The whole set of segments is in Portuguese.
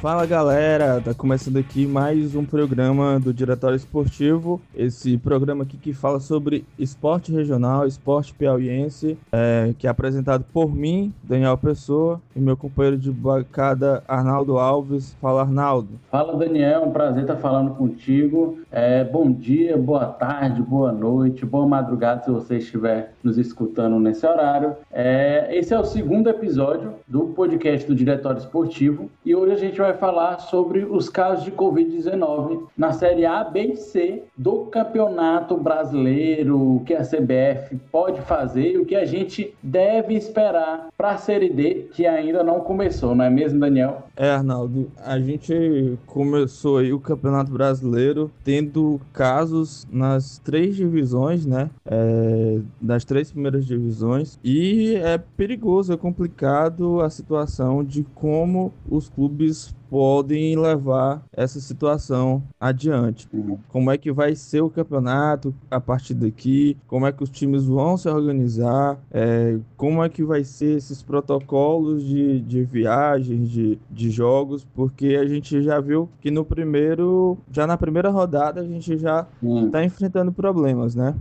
Fala galera, tá começando aqui mais um programa do Diretório Esportivo. Esse programa aqui que fala sobre esporte regional, esporte piauiense, é, que é apresentado por mim, Daniel Pessoa, e meu companheiro de bancada Arnaldo Alves. Fala Arnaldo. Fala Daniel, um prazer estar falando contigo. É, bom dia, boa tarde, boa noite, boa madrugada se você estiver nos escutando nesse horário. É, esse é o segundo episódio do podcast do Diretório Esportivo e hoje a gente vai falar sobre os casos de Covid-19 na Série A, B e C do Campeonato Brasileiro, o que a CBF pode fazer e o que a gente deve esperar para a Série D, que ainda não começou, não é mesmo, Daniel? É, Arnaldo, a gente começou aí o Campeonato Brasileiro tendo casos nas três divisões, né? É, das três primeiras divisões, e é perigoso, é complicado a situação de como os clubes podem levar essa situação adiante. Uhum. Como é que vai ser o campeonato a partir daqui? Como é que os times vão se organizar? É, como é que vai ser esses protocolos de, de viagens, de, de jogos? Porque a gente já viu que no primeiro, já na primeira rodada, a gente já está uhum. enfrentando problemas, né?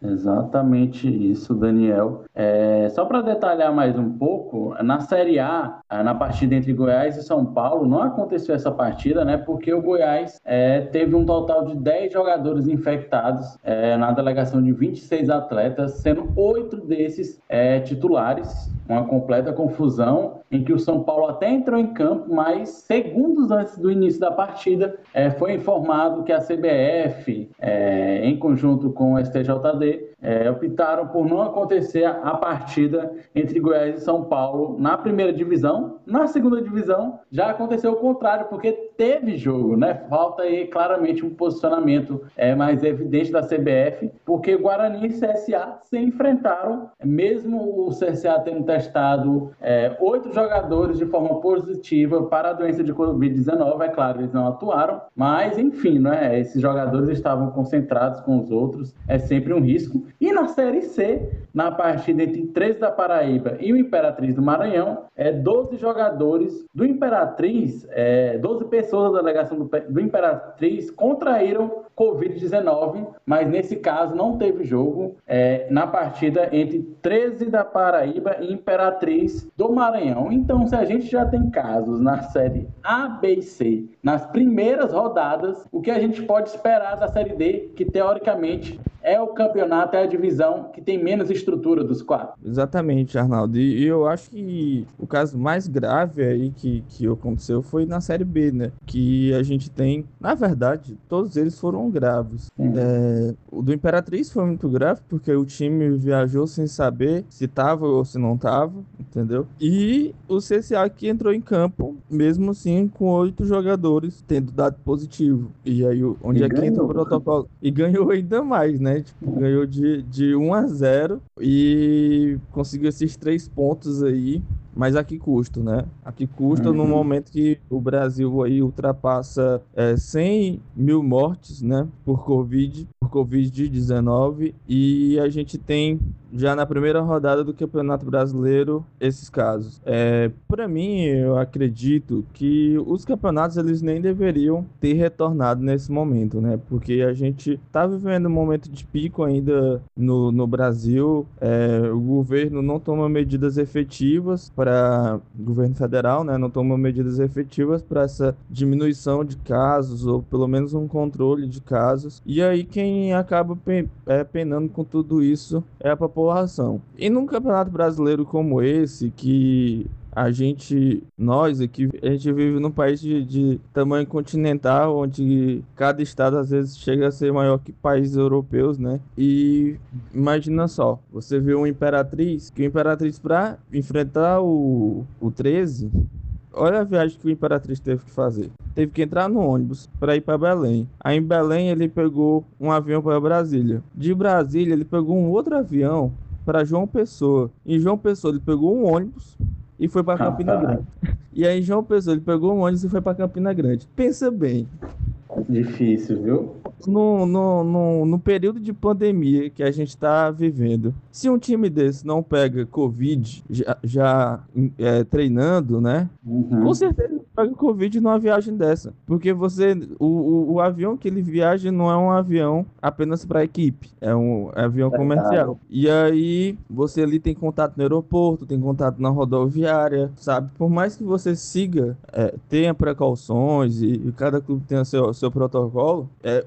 Exatamente isso, Daniel. É, só para detalhar mais um pouco, na Série A, na partida entre Goiás e São Paulo, não aconteceu essa partida, né? Porque o Goiás é, teve um total de 10 jogadores infectados é, na delegação de 26 atletas, sendo oito desses é, titulares. Uma completa confusão em que o São Paulo até entrou em campo, mas segundos antes do início da partida é, foi informado que a CBF, é, em conjunto com o STJD, é, optaram por não acontecer a partida entre Goiás e São Paulo na primeira divisão. Na segunda divisão já aconteceu o contrário, porque teve jogo, né? Falta aí claramente um posicionamento é, mais evidente da CBF, porque Guarani e CSA se enfrentaram, mesmo o CSA tendo testado é, oito jogadores de forma positiva para a doença de Covid-19, é claro, eles não atuaram, mas enfim, né? Esses jogadores estavam concentrados com os outros, é sempre um risco risco. E na Série C, na partida entre 13 da Paraíba e o Imperatriz do Maranhão, é 12 jogadores do Imperatriz, é, 12 pessoas da delegação do, do Imperatriz contraíram Covid-19, mas nesse caso não teve jogo é, na partida entre 13 da Paraíba e Imperatriz do Maranhão. Então, se a gente já tem casos na série A, B e C, nas primeiras rodadas, o que a gente pode esperar da série D, que teoricamente é o campeonato, é a divisão que tem menos estrutura dos quatro. Exatamente, Arnaldo. E eu acho que o caso mais grave aí que, que aconteceu foi na Série B, né? Que a gente tem, na verdade, todos eles foram graves. É, o do Imperatriz foi muito grave, porque o time viajou sem saber se tava ou se não tava, entendeu? E o CSA que entrou em campo, mesmo assim, com oito jogadores tendo dado positivo. E aí, onde e é que entra o protocolo? E ganhou ainda mais, né? Tipo, ganhou de, de 1 a 0 e conseguiu esses três pontos aí mas a que custo, né? A que custa uhum. no momento que o Brasil aí ultrapassa é, 100 mil mortes, né, por Covid, por Covid-19, e a gente tem já na primeira rodada do Campeonato Brasileiro esses casos. É, para mim, eu acredito que os campeonatos eles nem deveriam ter retornado nesse momento, né? Porque a gente tá vivendo um momento de pico ainda no, no Brasil. É, o governo não toma medidas efetivas para governo federal, né? Não toma medidas efetivas para essa diminuição de casos ou pelo menos um controle de casos. E aí quem acaba é, penando com tudo isso é a população. E num campeonato brasileiro como esse, que a gente, nós aqui, a gente vive num país de, de, tamanho continental, onde cada estado às vezes chega a ser maior que países europeus, né? E imagina só, você vê uma imperatriz, que o imperatriz para enfrentar o, o 13, olha a viagem que o Imperatriz teve que fazer. Teve que entrar no ônibus para ir para Belém. Aí em Belém ele pegou um avião para Brasília. De Brasília ele pegou um outro avião para João Pessoa. Em João Pessoa ele pegou um ônibus e foi para Campina Grande. E aí João Pessoa ele pegou um ônibus e foi para Campina Grande. Pensa bem. Difícil, viu? No, no, no, no, período de pandemia que a gente está vivendo, se um time desse não pega Covid já, já é, treinando, né? Uhum. Com certeza pega Covid numa viagem dessa. Porque você. O, o, o avião que ele viaja não é um avião apenas para equipe. É um avião comercial. E aí você ali tem contato no aeroporto, tem contato na rodoviária, sabe? Por mais que você siga, é, tenha precauções e, e, cada clube tenha seu, seu protocolo, é,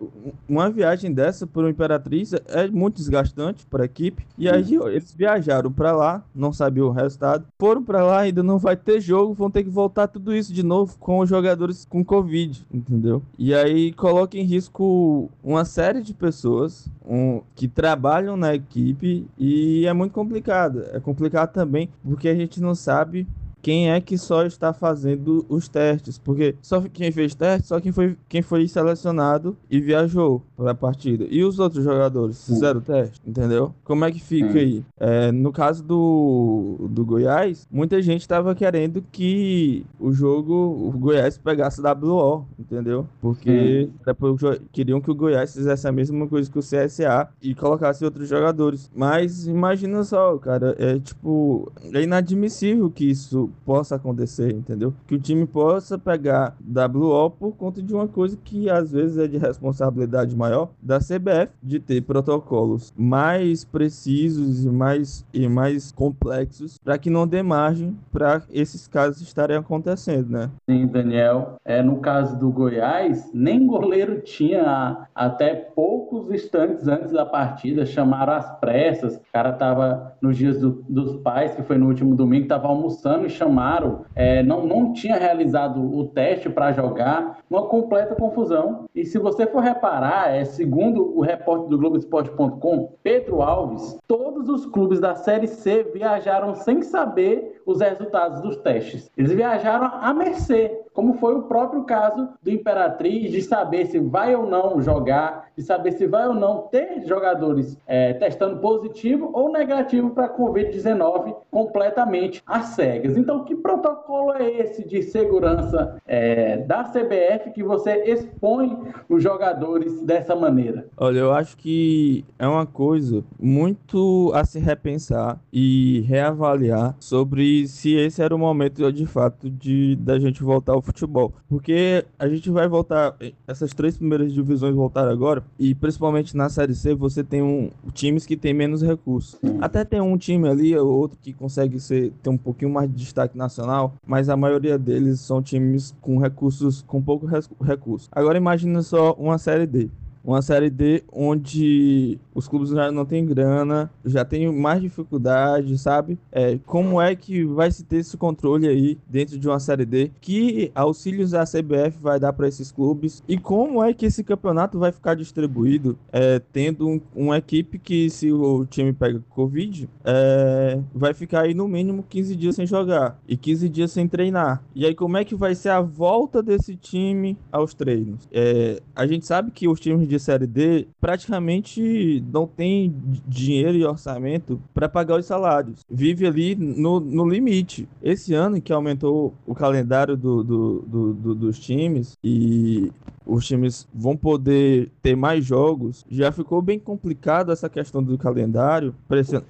uma viagem dessa por uma Imperatriz é muito desgastante para a equipe. E aí eles viajaram para lá, não sabiam o resultado, foram para lá, ainda não vai ter jogo, vão ter que voltar tudo isso de novo com os jogadores com Covid, entendeu? E aí coloca em risco uma série de pessoas um, que trabalham na equipe e é muito complicado. É complicado também porque a gente não sabe quem é que só está fazendo os testes, porque só quem fez teste, só quem foi, quem foi selecionado e viajou para a partida. E os outros jogadores fizeram teste, entendeu? Como é que fica aí? É, no caso do, do Goiás, muita gente estava querendo que o jogo, o Goiás pegasse WO, entendeu? Porque depois queriam que o Goiás fizesse a mesma coisa que o CSA e colocasse outros jogadores. Mas imagina só, cara, é tipo, é inadmissível que isso possa acontecer, entendeu? Que o time possa pegar WO por conta de uma coisa que às vezes é de responsabilidade maior da CBF de ter protocolos mais precisos e mais, e mais complexos para que não dê margem para esses casos estarem acontecendo, né? Sim, Daniel. É, no caso do Goiás, nem goleiro tinha até poucos instantes antes da partida, chamaram as pressas. O cara tava nos dias do, dos pais, que foi no último domingo, tava almoçando e chamaram, é, não, não tinha realizado o teste para jogar, uma completa confusão. E se você for reparar, é, segundo o repórter do Globoesporte.com, Pedro Alves, todos os clubes da Série C viajaram sem saber os resultados dos testes. Eles viajaram à mercê, como foi o próprio caso do Imperatriz, de saber se vai ou não jogar, de saber se vai ou não ter jogadores é, testando positivo ou negativo para a Covid-19 completamente às cegas. Então, que protocolo é esse de segurança é, da CBF que você expõe os jogadores dessa maneira? Olha, eu acho que é uma coisa muito a se repensar e reavaliar sobre se esse era o momento de fato de da gente voltar ao futebol, porque a gente vai voltar essas três primeiras divisões voltar agora e principalmente na série C você tem um times que tem menos recursos. Até tem um time ali ou outro que consegue ser ter um pouquinho mais de destaque nacional, mas a maioria deles são times com recursos com pouco recurso. Agora imagina só uma série D uma série D onde os clubes já não têm grana, já tem mais dificuldade, sabe? É, como é que vai se ter esse controle aí dentro de uma série D? Que auxílios a CBF vai dar para esses clubes? E como é que esse campeonato vai ficar distribuído? É, tendo um, uma equipe que, se o time pega Covid, é, vai ficar aí no mínimo 15 dias sem jogar e 15 dias sem treinar. E aí, como é que vai ser a volta desse time aos treinos? É, a gente sabe que os times de Série D praticamente não tem dinheiro e orçamento para pagar os salários. Vive ali no, no limite. Esse ano que aumentou o calendário do, do, do, do dos times e os times vão poder ter mais jogos, já ficou bem complicado essa questão do calendário,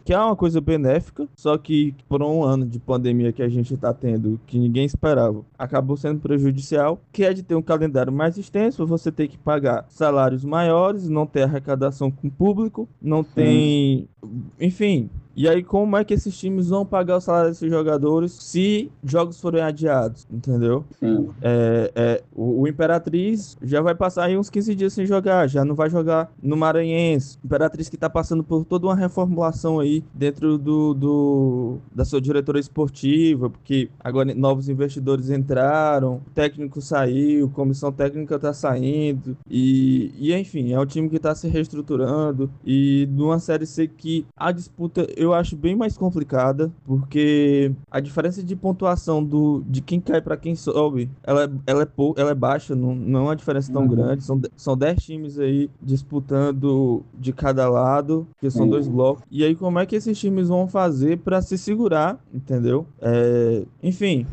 que é uma coisa benéfica, só que por um ano de pandemia que a gente está tendo, que ninguém esperava, acabou sendo prejudicial, que é de ter um calendário mais extenso, você ter que pagar salários maiores, não ter arrecadação com o público, não tem, enfim, e aí, como é que esses times vão pagar o salário desses jogadores se jogos forem adiados? Entendeu? É, é, o, o, Imperatriz já vai passar aí uns 15 dias sem jogar, já não vai jogar no Maranhense. Imperatriz que tá passando por toda uma reformulação aí dentro do, do da sua diretoria esportiva, porque agora novos investidores entraram, técnico saiu, comissão técnica tá saindo, e, e enfim, é um time que tá se reestruturando, e numa Série C que a disputa eu acho bem mais complicada, porque a diferença de pontuação do, de quem cai para quem sobe, ela, ela, é, ela é baixa, não, não é uma diferença diferença tão uhum. grande. São, são 10 times aí disputando de cada lado, que são dois blocos. E aí, como é que esses times vão fazer para se segurar, entendeu? É, enfim,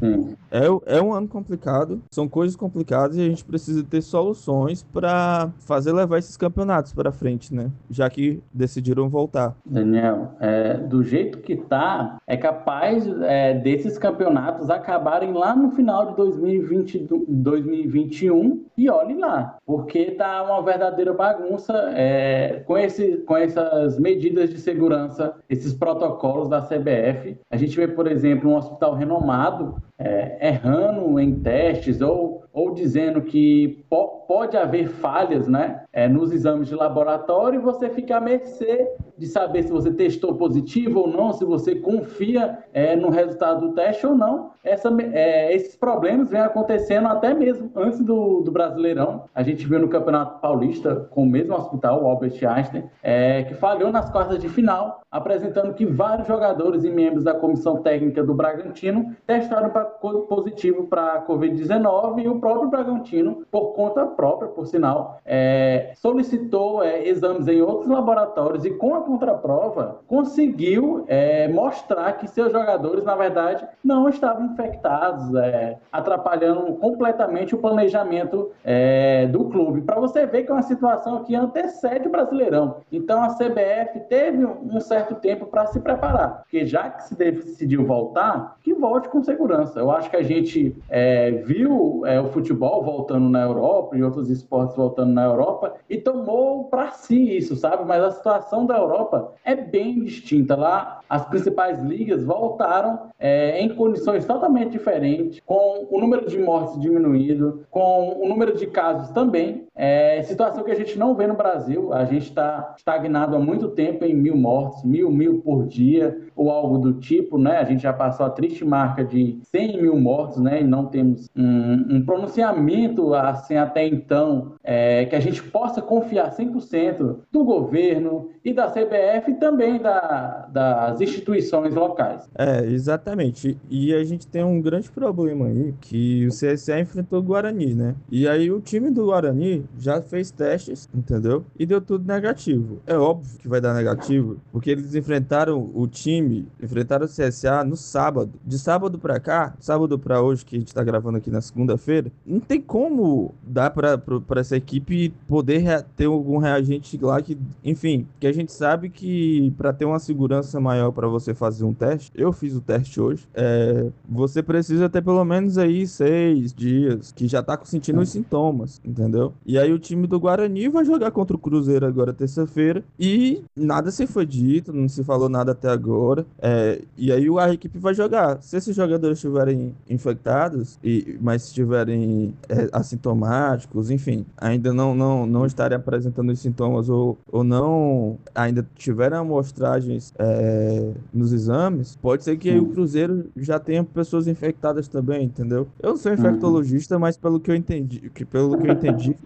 é, é um ano complicado, são coisas complicadas e a gente precisa ter soluções para fazer levar esses campeonatos para frente, né? Já que decidiram voltar. Daniel, é, do jeito que tá, é capaz é, desses campeonatos acabarem lá no final de 2020, 2021 e lá, porque tá uma verdadeira bagunça é, com, esse, com essas medidas de segurança, esses protocolos da CBF. A gente vê, por exemplo, um hospital renomado é, errando em testes ou, ou dizendo que po pode haver falhas né, é, nos exames de laboratório e você fica à mercê de saber se você testou positivo ou não, se você confia é, no resultado do teste ou não. Essa, é, esses problemas vêm acontecendo até mesmo antes do, do Brasileirão. A gente viu no Campeonato Paulista, com o mesmo hospital, o Albert Einstein, é, que falhou nas quartas de final, apresentando que vários jogadores e membros da comissão técnica do Bragantino testaram pra, positivo para a Covid-19 e o próprio Bragantino, por conta própria, por sinal, é, solicitou é, exames em outros laboratórios e com a contraprova conseguiu é, mostrar que seus jogadores, na verdade, não estavam infectados, é, atrapalhando completamente o planejamento é, do clube. Para você ver que é uma situação que antecede o Brasileirão. Então a CBF teve um certo tempo para se preparar, porque já que se decidiu voltar, que volte com segurança. Eu acho que a gente é, viu é, o futebol voltando na Europa e outros esportes voltando na Europa e tomou para si isso, sabe? Mas a situação da Europa é bem distinta. Lá, as principais ligas voltaram é, em condições totalmente diferentes, com o número de mortes diminuído, com o número de casos também. É, situação que a gente não vê no Brasil. A gente está estagnado há muito tempo em mil mortes, mil, mil por dia, ou algo do tipo, né? A gente já passou a triste marca de 100 mil mortos, né? E não temos um, um pronunciamento assim até então é, que a gente possa confiar 100% do governo e da CBF e também da, das instituições locais. É, exatamente. E a gente tem um grande problema aí, que o CSA enfrentou o Guarani, né? E aí o time do Guarani já fez testes, entendeu? E deu tudo negativo. É óbvio que vai dar negativo, porque eles enfrentaram o time, enfrentaram o CSA no sábado. De sábado para cá, sábado para hoje, que a gente tá gravando aqui na segunda-feira, não tem como dar para essa equipe poder ter algum reagente lá que, enfim, que a gente sabe que para ter uma segurança maior para você fazer um teste, eu fiz o teste hoje, é, você precisa ter pelo menos aí seis dias que já tá sentindo os sintomas, entendeu? E aí o time do Guarani vai jogar contra o Cruzeiro agora terça-feira e nada se foi dito, não se falou nada até agora. É, e aí a equipe vai jogar. Se esses jogadores estiverem infectados, e, mas estiverem é, assintomáticos, enfim, ainda não, não, não estarem apresentando os sintomas ou, ou não ainda tiveram amostragens é, nos exames, pode ser que o Cruzeiro já tenha pessoas infectadas também, entendeu? Eu não sou infectologista, mas pelo que eu entendi, que pelo que eu entendi,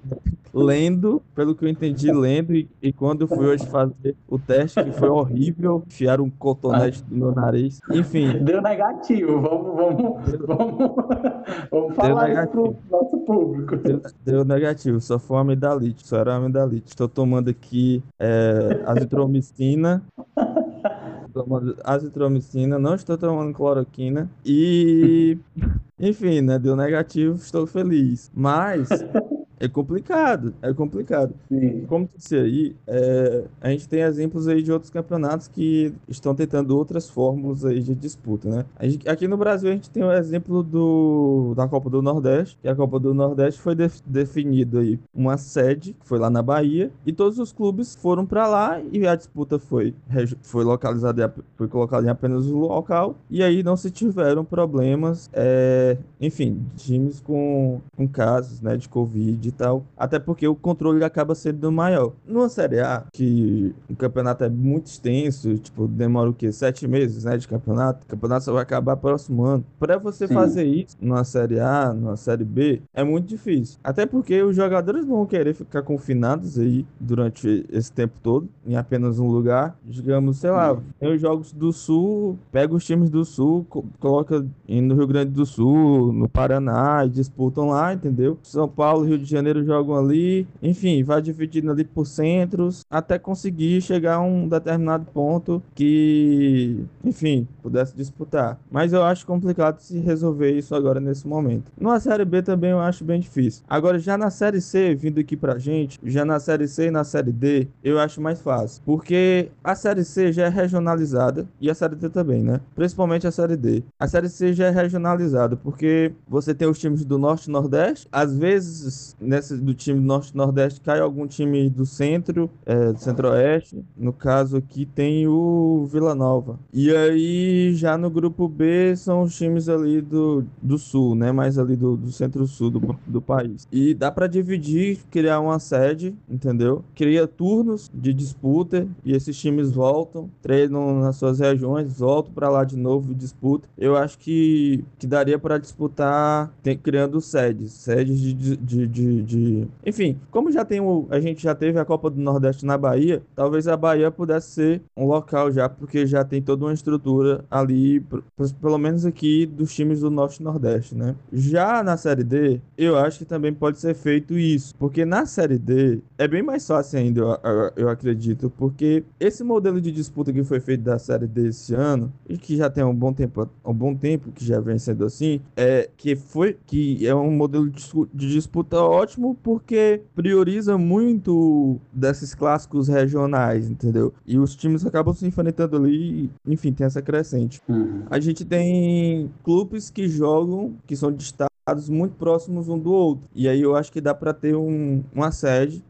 lendo, pelo que eu entendi, lendo, e, e quando eu fui hoje fazer o teste, que foi horrível, enfiaram um cotonete no meu nariz, enfim. Deu negativo, vamos, vamos, vamos, vamos falar isso pro nosso público. Deu, deu, negativo, só foi amidalite, só era amidalite. Estou tomando aqui é, azitromicina, tomando azitromicina, não estou tomando cloroquina e enfim, né, deu negativo, estou feliz. Mas é complicado, é complicado. Sim. Como disse aí, é, a gente tem exemplos aí de outros campeonatos que estão tentando outras fórmulas aí de disputa, né? Gente, aqui no Brasil a gente tem o exemplo do, da Copa do Nordeste, que a Copa do Nordeste foi def, definido aí uma sede, que foi lá na Bahia, e todos os clubes foram para lá e a disputa foi, foi localizada, foi colocada em apenas um local, e aí não se tiveram problemas, é, enfim, times com, com casos, né, de Covid e tal. Até porque o controle acaba sendo maior. Numa Série A, que o campeonato é muito extenso, tipo, demora o quê? Sete meses, né, de campeonato. O campeonato só vai acabar próximo ano. Pra você Sim. fazer isso numa Série A, numa Série B, é muito difícil. Até porque os jogadores vão querer ficar confinados aí durante esse tempo todo, em apenas um lugar. Digamos, sei lá, tem os jogos do Sul, pega os times do Sul, coloca no Rio Grande do Sul, no Paraná, e disputam lá, entendeu? São Paulo, Rio de Janeiro Janeiro jogam ali, enfim, vai dividindo ali por centros até conseguir chegar a um determinado ponto que, enfim, pudesse disputar. Mas eu acho complicado se resolver isso agora nesse momento. Na Série B também eu acho bem difícil. Agora, já na Série C, vindo aqui pra gente, já na Série C e na Série D, eu acho mais fácil. Porque a Série C já é regionalizada e a Série D também, né? Principalmente a Série D. A Série C já é regionalizada porque você tem os times do Norte e Nordeste. Às vezes, nesse, do time do Norte Nordeste, cai algum time do Centro, é, do Centro-Oeste. No caso aqui tem o Vila Nova. E aí, já no grupo B, são os times ali do, do Sul, né? Mais ali do, do Centro-Sul do, do país. E dá para dividir, criar uma sede, entendeu? Cria turnos de disputa e esses times voltam, treinam nas suas regiões, voltam para lá de novo e disputam. Eu acho que, que daria para disputar tem, criando sedes, sedes de, de, de, de, Enfim, como já tem o, a gente já teve a Copa do Nordeste na Bahia, talvez a Bahia pudesse ser um local já, porque já tem toda uma estrutura ali, pelo menos aqui, dos times do Norte e Nordeste, né? Já na Série D, eu acho que também pode ser feito isso, porque na Série D é bem mais fácil ainda, eu, eu acredito, porque esse modelo de disputa que foi feito da Série D esse ano, e que já tem um bom tempo, um bom tempo que já vem sendo assim, é que foi que é um modelo de disputa ótimo porque prioriza muito desses clássicos regionais, entendeu? E os times acabam se enfrentando ali, enfim, tem essa crescente. Uhum. A gente tem clubes que jogam, que são de estado muito próximos um do outro. E aí eu acho que dá para ter um, uma sede.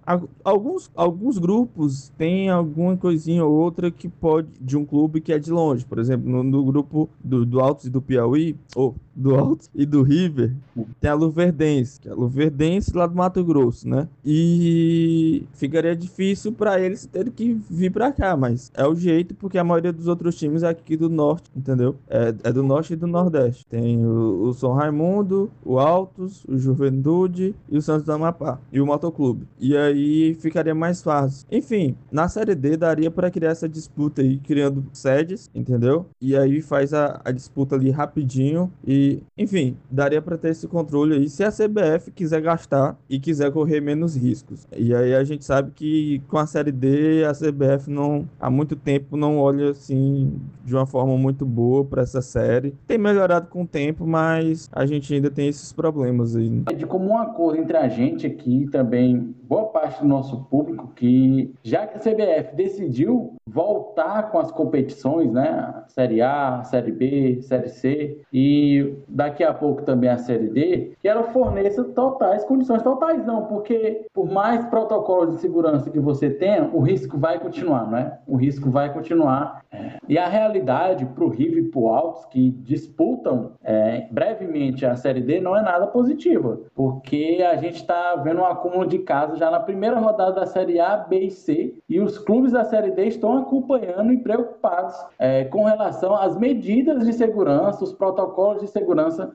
Alguns, alguns grupos têm alguma coisinha ou outra que pode de um clube que é de longe. Por exemplo, no, no grupo do, do Altos e do Piauí, ou do Alto e do River, tem a Luverdense, que é a Luverdense lá do Mato Grosso, né? E ficaria difícil para eles terem que vir para cá, mas é o jeito porque a maioria dos outros times é aqui do norte, entendeu? É, é do norte e do nordeste. Tem o, o São Raimundo, o Altos, o Juventude e o Santos do Amapá e o Motoclube. E aí ficaria mais fácil. Enfim, na Série D daria para criar essa disputa aí, criando sedes, entendeu? E aí faz a, a disputa ali rapidinho e, enfim, daria para ter esse controle aí se a CBF quiser gastar e quiser correr menos riscos. E aí a gente sabe que com a Série D a CBF não há muito tempo não olha assim de uma forma muito boa para essa série. Tem melhorado com o tempo, mas a gente ainda tem esses problemas aí. É de comum acordo entre a gente aqui também, boa parte do nosso público, que já que a CBF decidiu voltar com as competições, né? Série A, Série B, Série C e daqui a pouco também a Série D, que ela forneça totais condições totais não, porque por mais protocolos de segurança que você tenha, o risco vai continuar, né? O risco vai continuar. E a realidade para o River e para o Altos, que disputam é, brevemente a Série D, não é nada positiva, porque a gente está vendo um acúmulo de casos já na primeira rodada da Série A, B e C, e os clubes da Série D estão acompanhando e preocupados é, com relação às medidas de segurança, os protocolos de segurança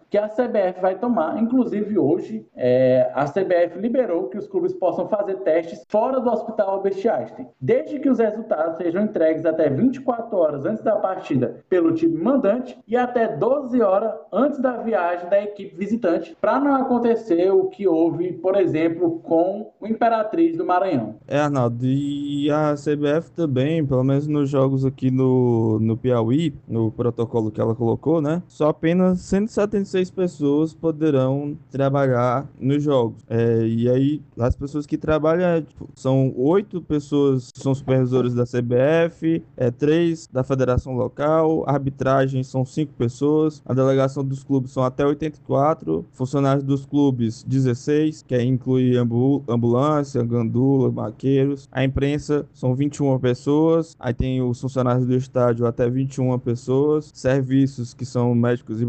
que a CBF vai tomar. Inclusive, hoje, é, a CBF liberou que os clubes possam fazer testes fora do Hospital Albert Einstein, desde que os resultados sejam entregues até 24 horas antes da partida pelo time mandante e até 12 horas antes da viagem da equipe visitante, para não acontecer o que houve, por exemplo, com o Imperatriz do Maranhão. É, Arnaldo, e a CBF também, pelo menos nos jogos aqui no, no Piauí, no protocolo que ela colocou, né? Só apenas 176 pessoas poderão trabalhar nos jogos. É, e aí, as pessoas que trabalham tipo, são oito pessoas que são supervisores da CBF, é, três da federação local, arbitragem são cinco pessoas, a delegação dos clubes são até 84, funcionários dos clubes 16, que inclui ambu ambulância, gandula, maqueiros, a imprensa são 21 pessoas, aí tem os funcionários do estádio até 21 pessoas, serviços que são médicos e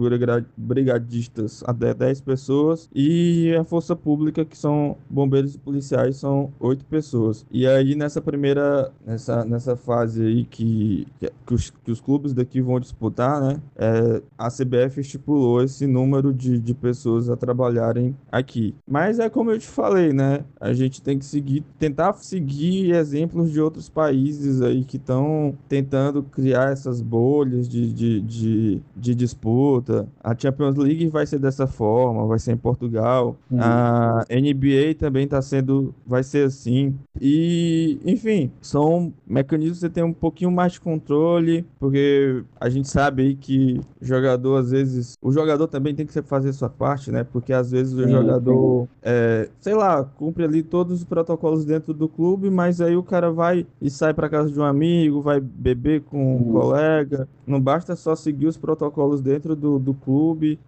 brigadistas até 10 pessoas e a força pública que são bombeiros e policiais são 8 pessoas. E aí nessa primeira nessa, nessa fase aí que, que, os, que os clubes daqui vão disputar, né? É, a CBF estipulou esse número de, de pessoas a trabalharem aqui. Mas é como eu te falei, né? A gente tem que seguir, tentar seguir exemplos de outros países aí que estão tentando criar essas bolhas de, de, de, de, disputa. A Champions League vai ser dessa forma, vai ser em Portugal. Uhum. A NBA também está sendo, vai ser assim. E, enfim, são mecanismos que você tem um pouquinho mais de controle, porque a gente sabe aí que jogador, às vezes, o jogador também tem que fazer sua parte, né? Porque às vezes o jogador, é, sei lá, cumpre ali todos os protocolos dentro do clube, mas aí o cara vai e sai para casa de um amigo, vai beber com um colega. Não basta só seguir os protocolos dentro do, do clube,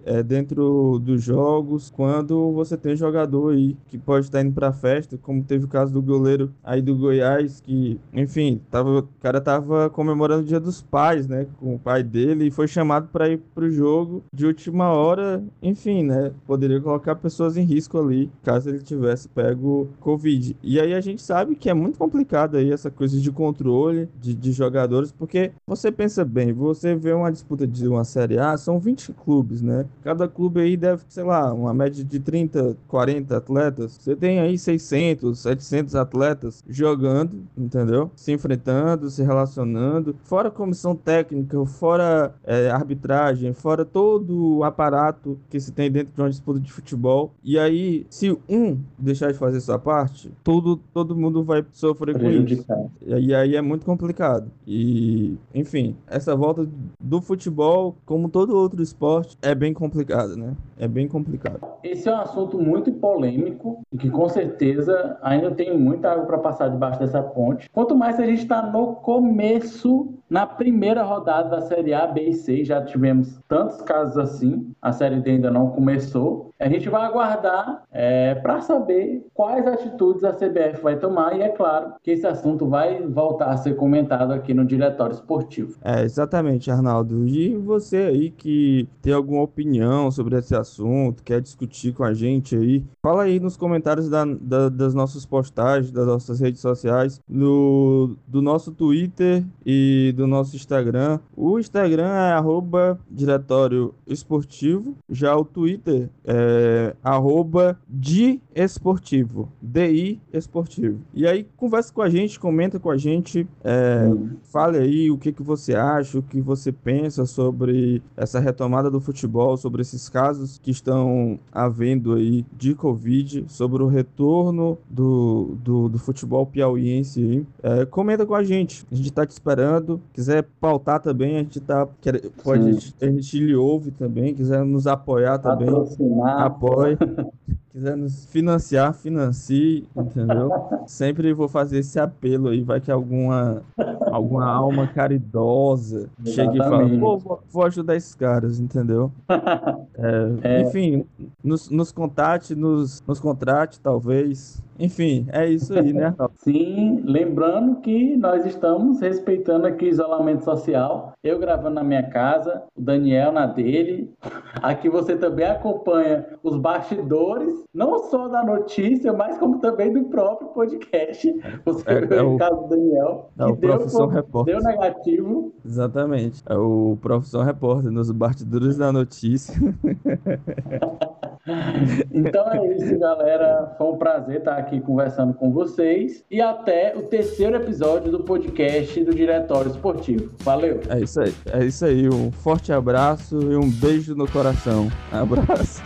é, dentro dos jogos, quando você tem jogador aí que pode estar indo pra festa, como teve o caso do goleiro aí do Goiás, que, enfim, tava, o cara tava comemorando o dia dos pais, né, com o pai dele, e foi chamado para ir pro jogo de última hora, enfim, né, poderia colocar pessoas em risco ali, caso ele tivesse pego Covid. E aí a gente sabe que é muito complicado aí essa coisa de controle de, de jogadores, porque você pensa bem, você vê uma disputa de uma Série A, são 20 clubes, né? Cada clube aí deve, sei lá, uma média de 30, 40 atletas. Você tem aí 600, 700 atletas jogando, entendeu? Se enfrentando, se relacionando. Fora comissão técnica, fora é, arbitragem, fora todo o aparato que se tem dentro de uma disputa de futebol. E aí, se um deixar de fazer sua parte, todo, todo mundo vai sofrer com isso. E aí é muito complicado. E, enfim, essa volta do futebol, como todo outro esporte, é bem complicada, né? É bem complicado. Esse é um assunto muito polêmico e que com certeza ainda tem muita água para passar debaixo dessa ponte. Quanto mais a gente está no começo, na primeira rodada da Série A, B e C, já tivemos tantos casos assim. A Série D ainda não começou. A gente vai aguardar é, para saber quais atitudes a CBF vai tomar e é claro que esse assunto vai voltar a ser comentado aqui no Diretório Esportivo. É, exatamente, Arnaldo. E você aí que tem alguma opinião sobre esse assunto, quer discutir com a gente aí, fala aí nos comentários da, da, das nossas postagens, das nossas redes sociais, no, do nosso Twitter e do nosso Instagram. O Instagram é arroba Diretório Esportivo, já o Twitter é arroba de esportivo, DI esportivo. E aí conversa com a gente, comenta com a gente, é, fale aí o que, que você acha, o que você pensa sobre essa retomada do futebol, sobre esses casos que estão havendo aí de Covid, sobre o retorno do, do, do futebol piauiense aí. É, comenta com a gente, a gente tá te esperando. Quiser pautar também, a gente tá. Pode, a gente, a gente lhe ouve também, quiser nos apoiar também. Apoie. quiser nos financiar, financie, entendeu? Sempre vou fazer esse apelo aí, vai que alguma alguma alma caridosa chegue e fale, pô, vou, vou, ajudar esses caras, entendeu? É, é. Enfim, nos, nos contate, nos, nos contrate, talvez. Enfim, é isso aí, né, Sim, lembrando que nós estamos respeitando aqui o isolamento social. Eu gravando na minha casa, o Daniel na dele. Aqui você também acompanha os bastidores, não só da notícia, mas como também do próprio podcast. Você é, é o caso do Daniel, é o deu, Profissão Repórter. deu negativo. Exatamente. É o Profissão Repórter, nos bastidores da notícia. então é isso, galera. Foi um prazer estar aqui conversando com vocês. E até o terceiro episódio do podcast do Diretório Esportivo. Valeu! É isso aí. É isso aí. Um forte abraço e um beijo no coração. Abraço.